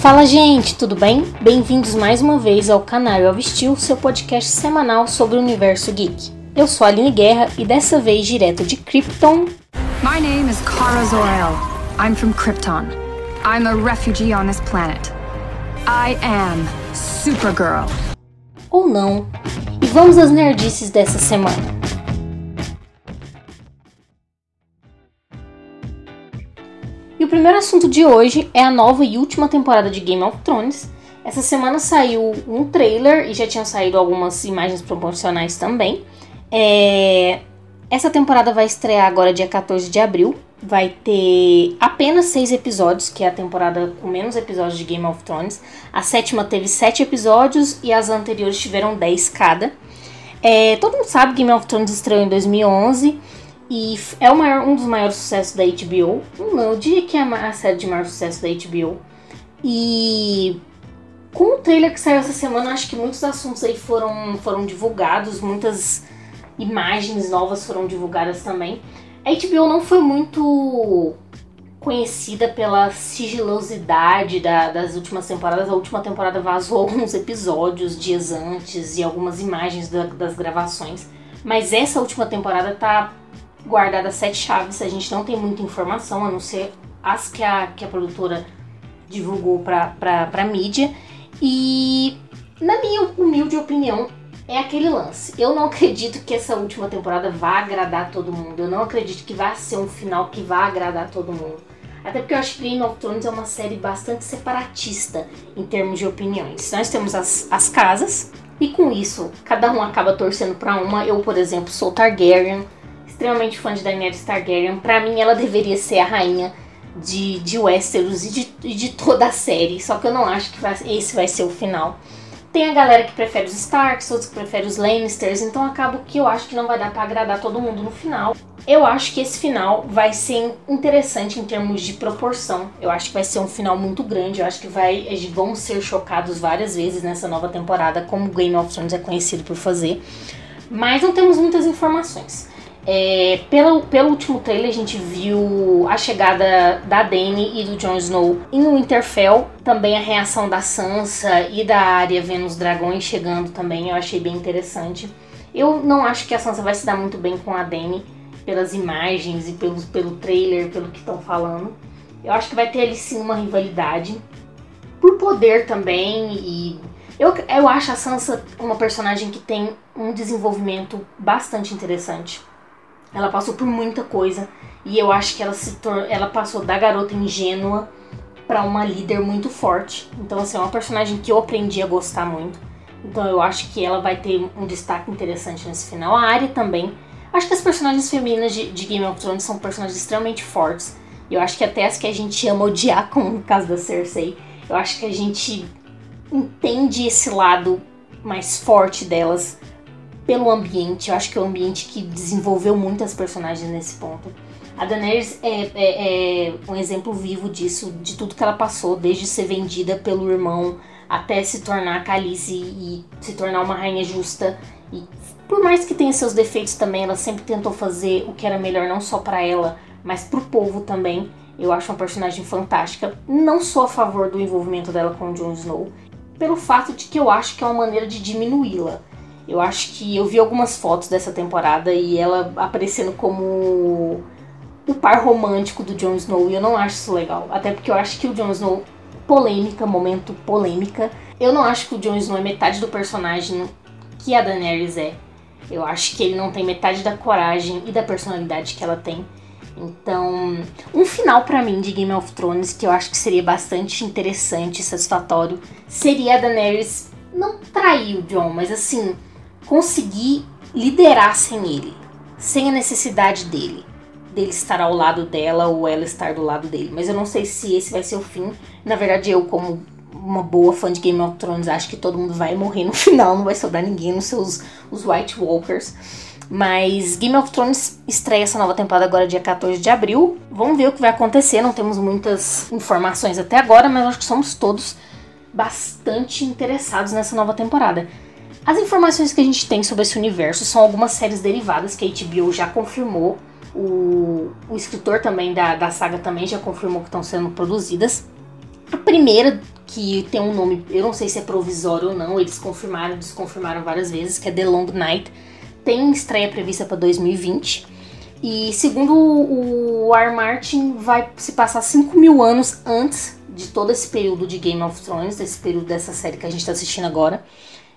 Fala gente, tudo bem? Bem-vindos mais uma vez ao canal Steel, seu podcast semanal sobre o universo geek. Eu sou a Aline Guerra e dessa vez direto de Krypton. My name is Kara Zor-El. I'm from Krypton. I'm a refugee on this planet. I am Supergirl. Ou não. E vamos às nerdices dessa semana. Primeiro assunto de hoje é a nova e última temporada de Game of Thrones. Essa semana saiu um trailer e já tinham saído algumas imagens promocionais também. É... Essa temporada vai estrear agora dia 14 de abril. Vai ter apenas seis episódios, que é a temporada com menos episódios de Game of Thrones. A sétima teve sete episódios e as anteriores tiveram dez cada. É... Todo mundo sabe que Game of Thrones estreou em 2011 e é maior, um dos maiores sucessos da HBO. Não, eu diria que é a série de maior sucesso da HBO. E com o trailer que saiu essa semana, acho que muitos assuntos aí foram, foram divulgados, muitas imagens novas foram divulgadas também. A HBO não foi muito conhecida pela sigilosidade da, das últimas temporadas. A última temporada vazou alguns episódios dias antes e algumas imagens da, das gravações. Mas essa última temporada tá guardada sete chaves, a gente não tem muita informação, a não ser as que a, que a produtora divulgou pra mídia. E, na minha humilde opinião, é aquele lance. Eu não acredito que essa última temporada vá agradar todo mundo. Eu não acredito que vá ser um final que vá agradar todo mundo. Até porque eu acho que Game of Thrones é uma série bastante separatista em termos de opiniões. Nós temos as, as casas, e com isso, cada um acaba torcendo para uma. Eu, por exemplo, sou Targaryen extremamente fã de Daenerys Targaryen. Para mim, ela deveria ser a rainha de, de Westeros e de, de toda a série. Só que eu não acho que vai, esse vai ser o final. Tem a galera que prefere os Starks, outros que preferem os Lannisters, então acaba que eu acho que não vai dar para agradar todo mundo no final. Eu acho que esse final vai ser interessante em termos de proporção. Eu acho que vai ser um final muito grande. Eu acho que vai, vão ser chocados várias vezes nessa nova temporada, como Game of Thrones é conhecido por fazer. Mas não temos muitas informações. É, pelo, pelo último trailer a gente viu a chegada da Dany e do Jon Snow em Winterfell, também a reação da Sansa e da Arya vendo os dragões chegando também, eu achei bem interessante. Eu não acho que a Sansa vai se dar muito bem com a Dany pelas imagens e pelo, pelo trailer, pelo que estão falando. Eu acho que vai ter ali sim uma rivalidade por poder também e eu, eu acho a Sansa uma personagem que tem um desenvolvimento bastante interessante. Ela passou por muita coisa e eu acho que ela se ela passou da garota ingênua para uma líder muito forte. Então assim, é uma personagem que eu aprendi a gostar muito. Então eu acho que ela vai ter um destaque interessante nesse final. A Arya também. Acho que as personagens femininas de, de Game of Thrones são personagens extremamente fortes. Eu acho que até as que a gente ama odiar, como no caso da Cersei, eu acho que a gente entende esse lado mais forte delas pelo ambiente. Eu acho que é o ambiente que desenvolveu muitas personagens nesse ponto. A Daenerys é, é, é, um exemplo vivo disso, de tudo que ela passou, desde ser vendida pelo irmão até se tornar Calice e se tornar uma rainha justa. E por mais que tenha seus defeitos também, ela sempre tentou fazer o que era melhor não só para ela, mas pro povo também. Eu acho uma personagem fantástica. Não sou a favor do envolvimento dela com o Jon Snow, pelo fato de que eu acho que é uma maneira de diminuí-la. Eu acho que eu vi algumas fotos dessa temporada e ela aparecendo como o par romântico do Jon Snow e eu não acho isso legal. Até porque eu acho que o Jon Snow, polêmica, momento polêmica, eu não acho que o Jon Snow é metade do personagem que a Daenerys é. Eu acho que ele não tem metade da coragem e da personalidade que ela tem. Então, um final para mim de Game of Thrones que eu acho que seria bastante interessante e satisfatório seria a Daenerys não trair o Jon, mas assim, conseguir liderar sem ele, sem a necessidade dele, dele estar ao lado dela ou ela estar do lado dele. Mas eu não sei se esse vai ser o fim. Na verdade, eu, como uma boa fã de Game of Thrones, acho que todo mundo vai morrer no final, não vai sobrar ninguém nos seus os White Walkers. Mas Game of Thrones estreia essa nova temporada agora dia 14 de abril. Vamos ver o que vai acontecer. Não temos muitas informações até agora, mas acho que somos todos bastante interessados nessa nova temporada. As informações que a gente tem sobre esse universo são algumas séries derivadas que a HBO já confirmou. O, o escritor também da, da saga também já confirmou que estão sendo produzidas. A primeira que tem um nome, eu não sei se é provisório ou não, eles confirmaram, desconfirmaram várias vezes, que é The Long Night. Tem estreia prevista para 2020. E segundo o R. Martin, vai se passar 5 mil anos antes de todo esse período de Game of Thrones, desse período dessa série que a gente está assistindo agora.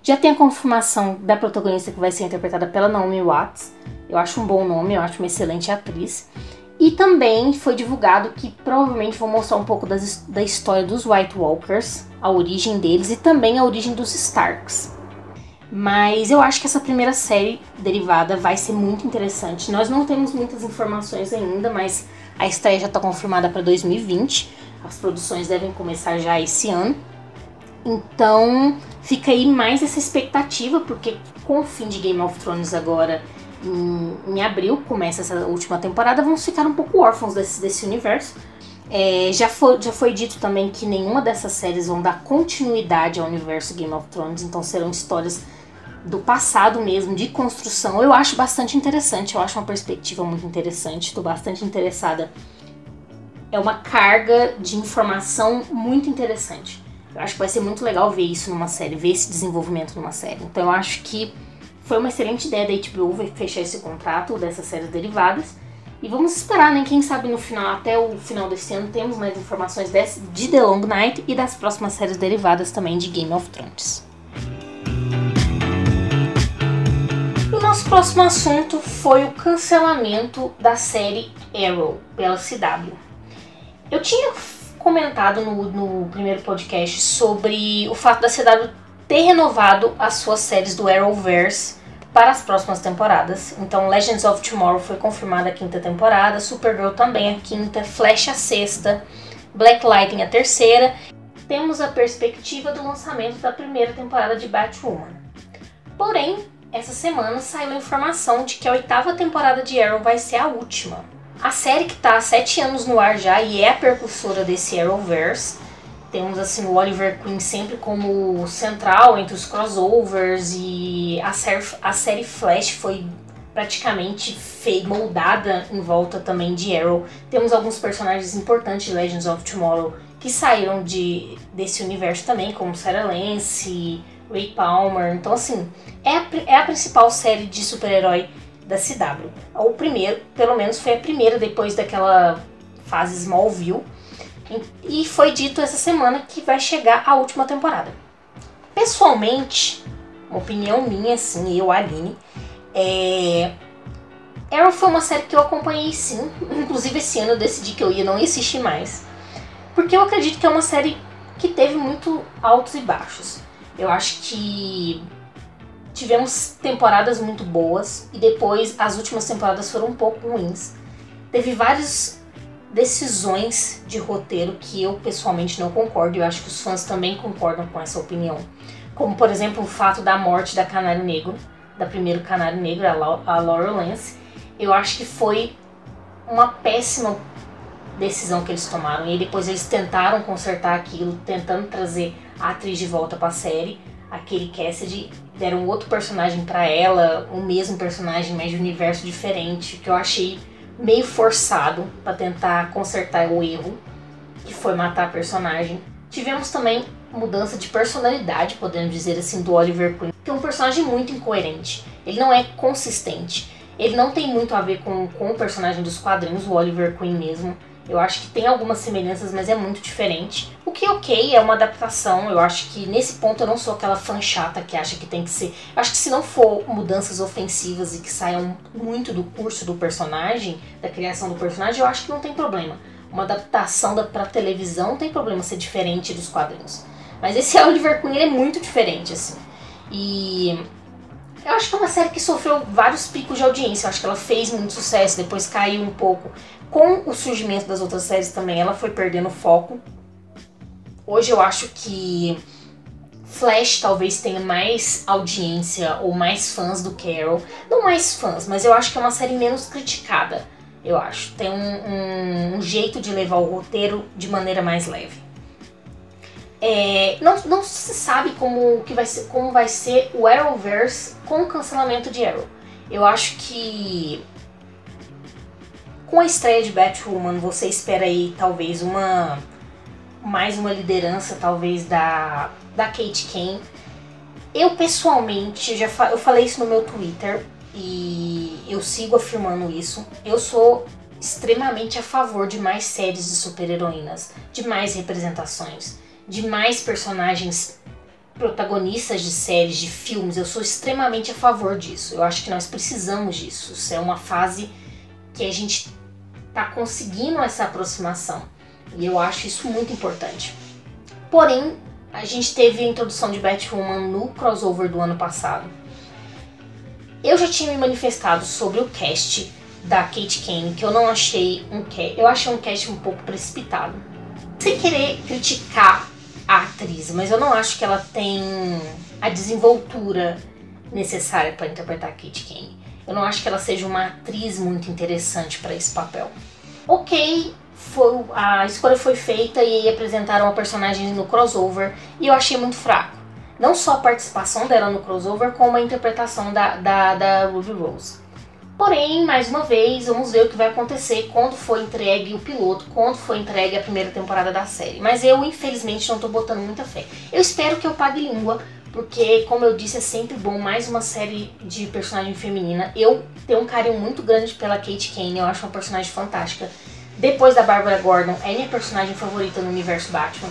Já tem a confirmação da protagonista que vai ser interpretada pela Naomi Watts. Eu acho um bom nome, eu acho uma excelente atriz. E também foi divulgado que provavelmente vão mostrar um pouco das, da história dos White Walkers, a origem deles e também a origem dos Starks. Mas eu acho que essa primeira série derivada vai ser muito interessante. Nós não temos muitas informações ainda, mas a estreia já está confirmada para 2020. As produções devem começar já esse ano. Então fica aí mais essa expectativa, porque com o fim de Game of Thrones agora em, em abril, começa essa última temporada, vamos ficar um pouco órfãos desse, desse universo. É, já, foi, já foi dito também que nenhuma dessas séries vão dar continuidade ao universo Game of Thrones, então serão histórias do passado mesmo, de construção. Eu acho bastante interessante, eu acho uma perspectiva muito interessante, estou bastante interessada. É uma carga de informação muito interessante. Eu acho que vai ser muito legal ver isso numa série, ver esse desenvolvimento numa série. Então eu acho que foi uma excelente ideia da HBO fechar esse contrato dessas séries derivadas. E vamos esperar, né? Quem sabe no final, até o final desse ano, temos mais informações desse, de The Long Night e das próximas séries derivadas também de Game of Thrones. o nosso próximo assunto foi o cancelamento da série Arrow pela CW. Eu tinha comentado no, no primeiro podcast sobre o fato da CW ter renovado as suas séries do Arrowverse para as próximas temporadas. Então, Legends of Tomorrow foi confirmada a quinta temporada, Supergirl também a quinta, Flash a sexta, Black Lightning a terceira. Temos a perspectiva do lançamento da primeira temporada de Batwoman. Porém, essa semana saiu a informação de que a oitava temporada de Arrow vai ser a última. A série que está há sete anos no ar já e é a percussora desse Arrowverse. Temos assim o Oliver Queen sempre como central entre os crossovers e a série, a série Flash foi praticamente feita, moldada em volta também de Arrow. Temos alguns personagens importantes de Legends of Tomorrow que saíram de, desse universo também, como Sarah Lance, Ray Palmer. Então, assim, é a, é a principal série de super-herói da CW. O primeiro, pelo menos foi a primeira depois daquela fase Smallville. E foi dito essa semana que vai chegar a última temporada. Pessoalmente, uma opinião minha, assim, eu, Aline, é... Arrow foi uma série que eu acompanhei sim. Inclusive esse ano eu decidi que eu ia não assistir mais. Porque eu acredito que é uma série que teve muito altos e baixos. Eu acho que tivemos temporadas muito boas e depois as últimas temporadas foram um pouco ruins. Teve várias decisões de roteiro que eu pessoalmente não concordo e eu acho que os fãs também concordam com essa opinião. Como, por exemplo, o fato da morte da Canário Negro, da primeira Canário Negro, a Laurel Lance. Eu acho que foi uma péssima decisão que eles tomaram e depois eles tentaram consertar aquilo, tentando trazer a atriz de volta para a série, aquele Cassidy deram outro personagem para ela, o mesmo personagem, mas de universo diferente, que eu achei meio forçado para tentar consertar o erro, que foi matar a personagem. Tivemos também mudança de personalidade, podemos dizer assim, do Oliver Queen, que é um personagem muito incoerente. Ele não é consistente. Ele não tem muito a ver com, com o personagem dos quadrinhos, o Oliver Queen mesmo. Eu acho que tem algumas semelhanças, mas é muito diferente. O que, ok, é uma adaptação. Eu acho que nesse ponto eu não sou aquela fã chata que acha que tem que ser. Eu acho que se não for mudanças ofensivas e que saiam muito do curso do personagem, da criação do personagem, eu acho que não tem problema. Uma adaptação da, pra televisão não tem problema ser diferente dos quadrinhos. Mas esse Oliver Queen é muito diferente, assim. E eu acho que é uma série que sofreu vários picos de audiência. Eu acho que ela fez muito sucesso, depois caiu um pouco com o surgimento das outras séries também, ela foi perdendo foco. Hoje eu acho que Flash talvez tenha mais audiência ou mais fãs do Carol. Não mais fãs, mas eu acho que é uma série menos criticada. Eu acho. Tem um, um, um jeito de levar o roteiro de maneira mais leve. É, não, não se sabe como, que vai ser, como vai ser o Arrowverse com o cancelamento de Arrow. Eu acho que com a estreia de Batwoman, você espera aí talvez uma mais uma liderança, talvez, da, da Kate Kane. Eu, pessoalmente, já fa eu falei isso no meu Twitter e eu sigo afirmando isso. Eu sou extremamente a favor de mais séries de super-heroínas, de mais representações, de mais personagens protagonistas de séries, de filmes. Eu sou extremamente a favor disso. Eu acho que nós precisamos disso. Isso é uma fase que a gente está conseguindo essa aproximação. E eu acho isso muito importante. Porém, a gente teve a introdução de Batwoman no crossover do ano passado. Eu já tinha me manifestado sobre o cast da Kate Kane, que eu não achei um cast, eu achei um cast um pouco precipitado. Sem querer criticar a atriz, mas eu não acho que ela tem a desenvoltura necessária para interpretar Kate Kane. Eu não acho que ela seja uma atriz muito interessante para esse papel. Ok, foi, a escolha foi feita e apresentaram a personagem no crossover e eu achei muito fraco. Não só a participação dela no crossover, como a interpretação da, da, da Ruby Rose. Porém, mais uma vez, vamos ver o que vai acontecer quando for entregue o piloto, quando for entregue a primeira temporada da série. Mas eu, infelizmente, não tô botando muita fé. Eu espero que eu pague língua, porque, como eu disse, é sempre bom mais uma série de personagem feminina. Eu tenho um carinho muito grande pela Kate Kane, eu acho uma personagem fantástica. Depois da Barbara Gordon, é minha personagem favorita no universo Batman.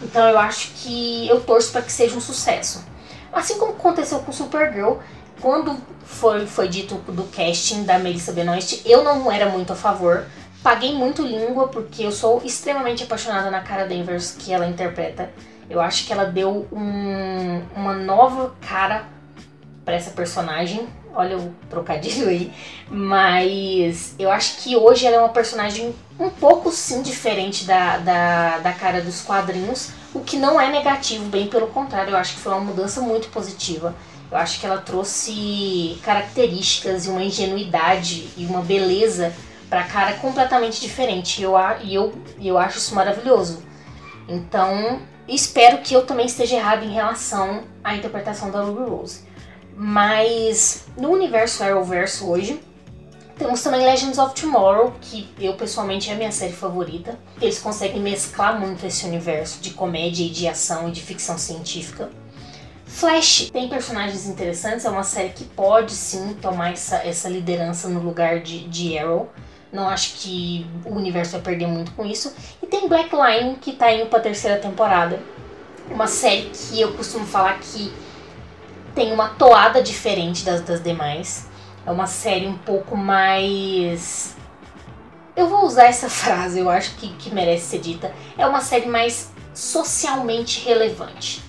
Então eu acho que eu torço para que seja um sucesso. Assim como aconteceu com Supergirl, quando foi, foi dito do casting da Melissa Benoist, eu não era muito a favor. Paguei muito língua porque eu sou extremamente apaixonada na cara Danvers que ela interpreta. Eu acho que ela deu um, uma nova cara para essa personagem. Olha o trocadilho aí. Mas eu acho que hoje ela é uma personagem um pouco sim diferente da, da, da cara dos quadrinhos. O que não é negativo, bem pelo contrário, eu acho que foi uma mudança muito positiva. Eu acho que ela trouxe características e uma ingenuidade e uma beleza para cara completamente diferente. E eu, eu, eu acho isso maravilhoso. Então, espero que eu também esteja errado em relação à interpretação da Ruby Rose. Mas no universo Arrowverso hoje, temos também Legends of Tomorrow, que eu pessoalmente é a minha série favorita. Eles conseguem mesclar muito esse universo de comédia e de ação e de ficção científica. Flash tem personagens interessantes, é uma série que pode sim tomar essa, essa liderança no lugar de, de Arrow. Não acho que o universo vai perder muito com isso. E tem Black Line, que tá indo pra terceira temporada. Uma série que eu costumo falar que tem uma toada diferente das, das demais. É uma série um pouco mais. Eu vou usar essa frase, eu acho que, que merece ser dita. É uma série mais socialmente relevante.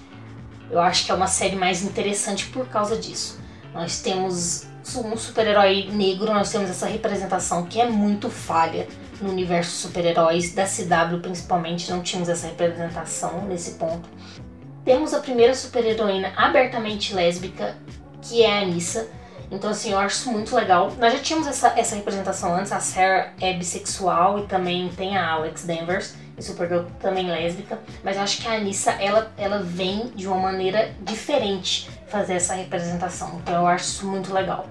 Eu acho que é uma série mais interessante por causa disso. Nós temos um super-herói negro, nós temos essa representação que é muito falha no universo super-heróis da CW principalmente, não tínhamos essa representação nesse ponto. Temos a primeira super-heroína abertamente lésbica, que é a Anissa. Então, assim, eu acho isso muito legal. Nós já tínhamos essa, essa representação antes, a Sarah é bissexual e também tem a Alex Danvers Supergirl também lésbica, mas eu acho que a Anissa ela, ela vem de uma maneira diferente fazer essa representação, então eu acho isso muito legal.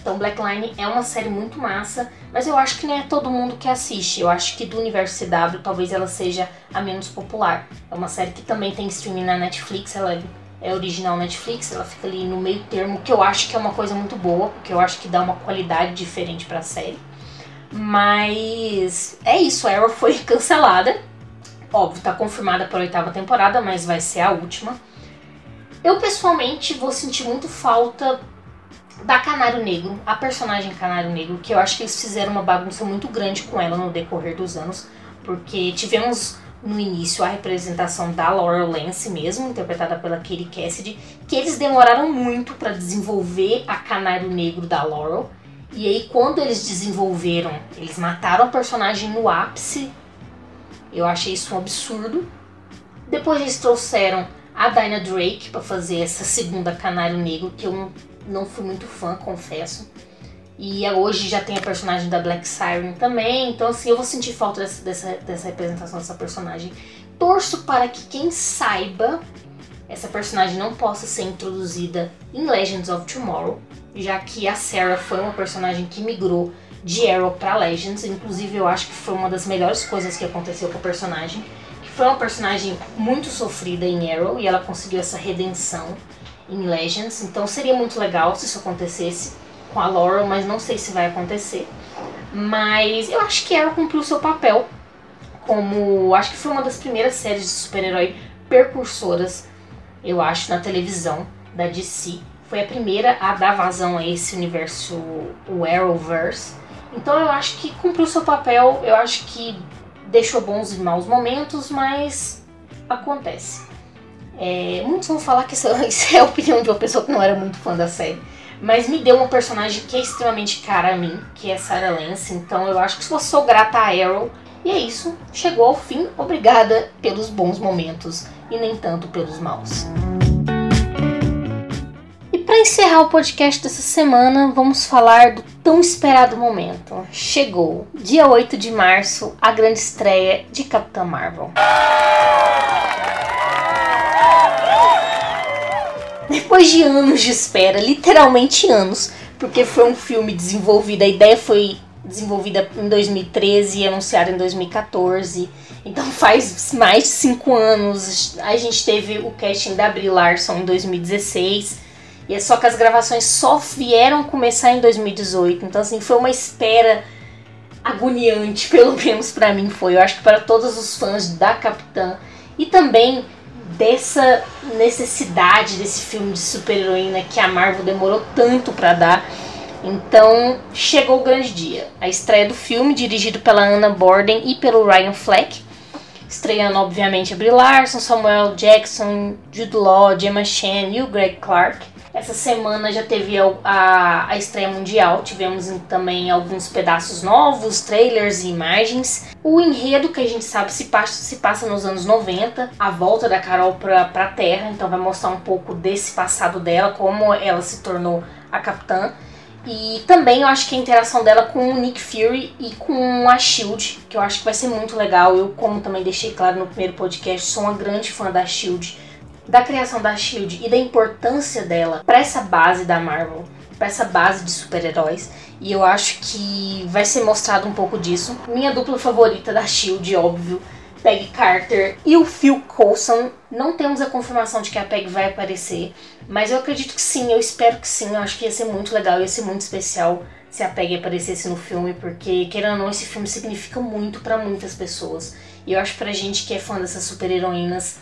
Então Black Line é uma série muito massa, mas eu acho que não é todo mundo que assiste. Eu acho que do universo CW talvez ela seja a menos popular. É uma série que também tem streaming na Netflix, ela é original Netflix, ela fica ali no meio termo, que eu acho que é uma coisa muito boa, porque eu acho que dá uma qualidade diferente para a série. Mas é isso, a Arrow foi cancelada. Óbvio, tá confirmada para a oitava temporada, mas vai ser a última. Eu pessoalmente vou sentir muito falta da Canário Negro, a personagem Canário Negro, que eu acho que eles fizeram uma bagunça muito grande com ela no decorrer dos anos, porque tivemos no início a representação da Laurel Lance mesmo, interpretada pela Katie Cassidy, que eles demoraram muito para desenvolver a Canário Negro da Laurel. E aí quando eles desenvolveram, eles mataram a personagem no ápice eu achei isso um absurdo. Depois eles trouxeram a Dinah Drake para fazer essa segunda Canário Negro, que eu não, fui muito fã, confesso. E hoje já tem a personagem da Black Siren também, então assim, eu vou sentir falta dessa, dessa, dessa representação dessa personagem. Torço para que quem saiba essa personagem não possa ser introduzida em Legends of Tomorrow, já que a Sarah foi uma personagem que migrou de Arrow para Legends. Inclusive, eu acho que foi uma das melhores coisas que aconteceu com o personagem, que foi uma personagem muito sofrida em Arrow e ela conseguiu essa redenção em Legends. Então seria muito legal se isso acontecesse com a Laurel, mas não sei se vai acontecer. Mas eu acho que Arrow cumpriu seu papel como. Acho que foi uma das primeiras séries de super-herói percursoras, eu acho, na televisão da DC. Foi a primeira a dar vazão a esse universo, o Arrowverse. Então eu acho que cumpriu seu papel, eu acho que deixou bons e maus momentos, mas acontece. É, muitos vão falar que isso, isso é a opinião de uma pessoa que não era muito fã da série. Mas me deu uma personagem que é extremamente cara a mim, que é Sarah Lance. Então eu acho que eu sou grata a Arrow. E é isso, chegou ao fim. Obrigada pelos bons momentos e nem tanto pelos maus. Encerrar o podcast dessa semana, vamos falar do tão esperado momento. Chegou, dia 8 de março, a grande estreia de Capitã Marvel. Depois de anos de espera, literalmente anos, porque foi um filme desenvolvido, a ideia foi desenvolvida em 2013 e anunciada em 2014. Então faz mais de cinco anos. A gente teve o casting da Brie Larson em 2016. E é só que as gravações só vieram começar em 2018. Então assim, foi uma espera agoniante, pelo menos para mim foi. Eu acho que para todos os fãs da Capitã e também dessa necessidade desse filme de super-heroína que a Marvel demorou tanto para dar. Então chegou o grande dia. A estreia do filme, dirigido pela Anna Borden e pelo Ryan Fleck. Estreando, obviamente, a Brie Larson, Samuel Jackson, Jude Law, Gemma Chan e o Greg Clark. Essa semana já teve a, a, a estreia mundial, tivemos também alguns pedaços novos, trailers e imagens. O enredo que a gente sabe se passa, se passa nos anos 90, a volta da Carol pra, pra Terra, então vai mostrar um pouco desse passado dela, como ela se tornou a capitã. E também eu acho que a interação dela com o Nick Fury e com a Shield, que eu acho que vai ser muito legal. Eu, como também deixei claro no primeiro podcast, sou uma grande fã da Shield da criação da Shield e da importância dela para essa base da Marvel, para essa base de super-heróis. E eu acho que vai ser mostrado um pouco disso. Minha dupla favorita da Shield, óbvio, Peg Carter e o Phil Coulson. Não temos a confirmação de que a Peg vai aparecer, mas eu acredito que sim, eu espero que sim. Eu acho que ia ser muito legal, ia ser muito especial se a Peg aparecesse no filme, porque, querendo ou não, esse filme significa muito para muitas pessoas. E eu acho pra gente que é fã dessas super-heroínas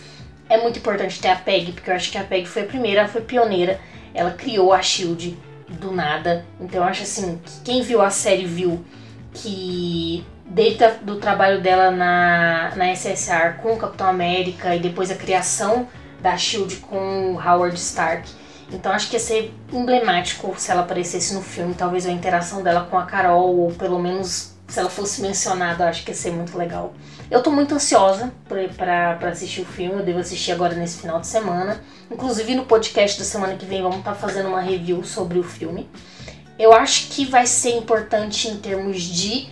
é muito importante ter a Peg, porque eu acho que a Peg foi a primeira, ela foi pioneira, ela criou a Shield do nada. Então eu acho assim, que quem viu a série viu que desde do trabalho dela na, na SSR com o Capitão América e depois a criação da Shield com o Howard Stark. Então acho que ia ser emblemático se ela aparecesse no filme, talvez a interação dela com a Carol, ou pelo menos se ela fosse mencionada, acho que ia ser muito legal. Eu tô muito ansiosa para assistir o filme, eu devo assistir agora nesse final de semana. Inclusive no podcast da semana que vem vamos estar tá fazendo uma review sobre o filme. Eu acho que vai ser importante em termos de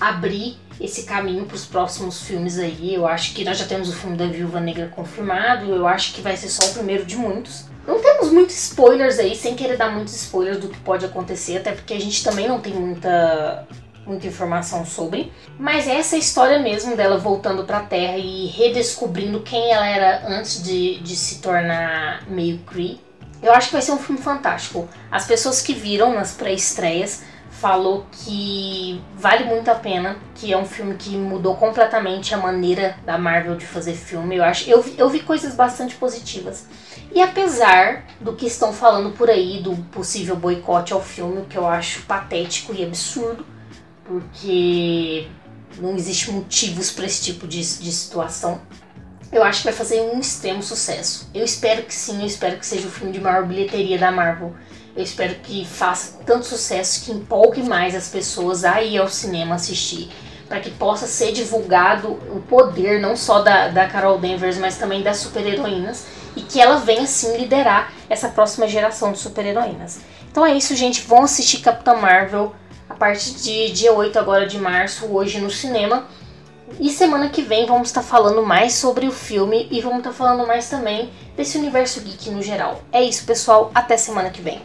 abrir esse caminho para os próximos filmes aí. Eu acho que nós já temos o filme da Viúva Negra confirmado, eu acho que vai ser só o primeiro de muitos. Não temos muitos spoilers aí, sem querer dar muitos spoilers do que pode acontecer, até porque a gente também não tem muita muita informação sobre. Mas é essa história mesmo dela voltando para a Terra e redescobrindo quem ela era antes de, de se tornar meio Kree. Eu acho que vai ser um filme fantástico. As pessoas que viram nas pré-estreias falou que vale muito a pena, que é um filme que mudou completamente a maneira da Marvel de fazer filme. Eu acho, eu, eu vi coisas bastante positivas. E apesar do que estão falando por aí do possível boicote ao filme, que eu acho patético e absurdo, porque não existe motivos para esse tipo de, de situação. Eu acho que vai fazer um extremo sucesso. Eu espero que sim, eu espero que seja o filme de maior bilheteria da Marvel. Eu espero que faça tanto sucesso que empolgue mais as pessoas a ir ao cinema assistir. Para que possa ser divulgado o poder não só da, da Carol Danvers, mas também das super-heroínas. E que ela venha sim liderar essa próxima geração de super-heroínas. Então é isso, gente. Vão assistir Capitã Marvel a partir de dia 8 agora de março, hoje no cinema. E semana que vem vamos estar falando mais sobre o filme e vamos estar falando mais também desse universo geek no geral. É isso, pessoal. Até semana que vem.